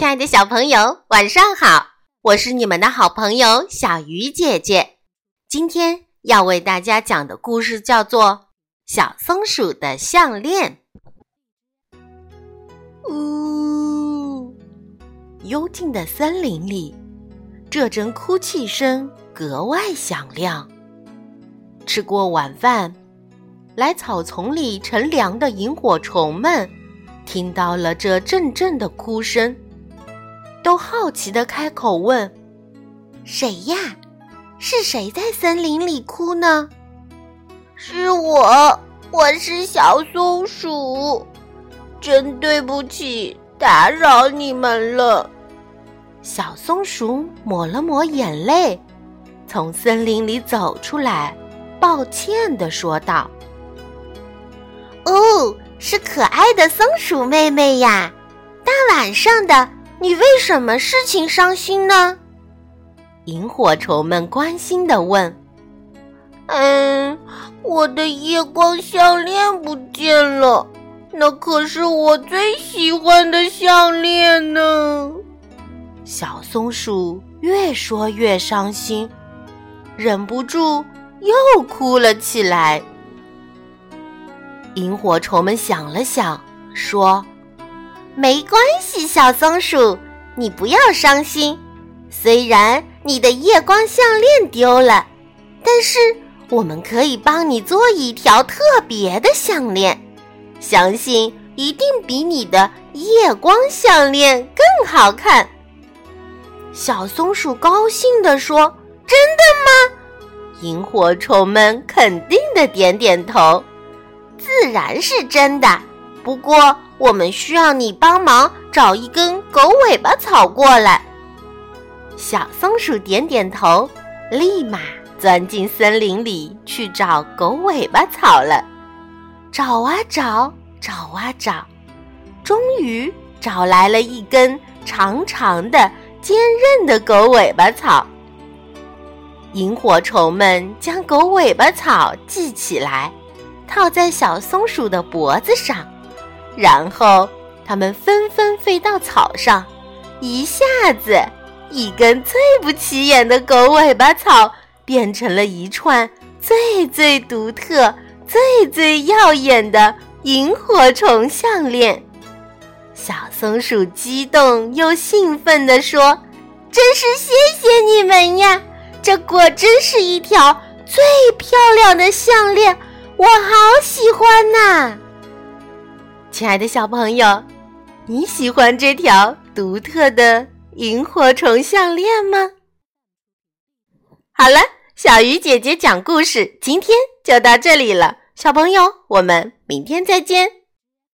亲爱的小朋友，晚上好！我是你们的好朋友小鱼姐姐。今天要为大家讲的故事叫做《小松鼠的项链》。呜，幽静的森林里，这阵哭泣声格外响亮。吃过晚饭，来草丛里乘凉的萤火虫们，听到了这阵阵的哭声。都好奇的开口问：“谁呀？是谁在森林里哭呢？”“是我，我是小松鼠，真对不起，打扰你们了。”小松鼠抹了抹眼泪，从森林里走出来，抱歉的说道：“哦，是可爱的松鼠妹妹呀，大晚上的。”你为什么事情伤心呢？萤火虫们关心的问。“嗯，我的夜光项链不见了，那可是我最喜欢的项链呢。”小松鼠越说越伤心，忍不住又哭了起来。萤火虫们想了想，说。没关系，小松鼠，你不要伤心。虽然你的夜光项链丢了，但是我们可以帮你做一条特别的项链，相信一定比你的夜光项链更好看。小松鼠高兴地说：“真的吗？”萤火虫们肯定的点点头：“自然是真的。不过。”我们需要你帮忙找一根狗尾巴草过来。小松鼠点点头，立马钻进森林里去找狗尾巴草了。找啊找，找啊找，终于找来了一根长长的、坚韧的狗尾巴草。萤火虫们将狗尾巴草系起来，套在小松鼠的脖子上。然后，它们纷纷飞到草上，一下子，一根最不起眼的狗尾巴草变成了一串最最独特、最最耀眼的萤火虫项链。小松鼠激动又兴奋地说：“真是谢谢你们呀！这果真是一条最漂亮的项链，我好喜欢呐！”亲爱的小朋友，你喜欢这条独特的萤火虫项链吗？好了，小鱼姐姐讲故事，今天就到这里了。小朋友，我们明天再见。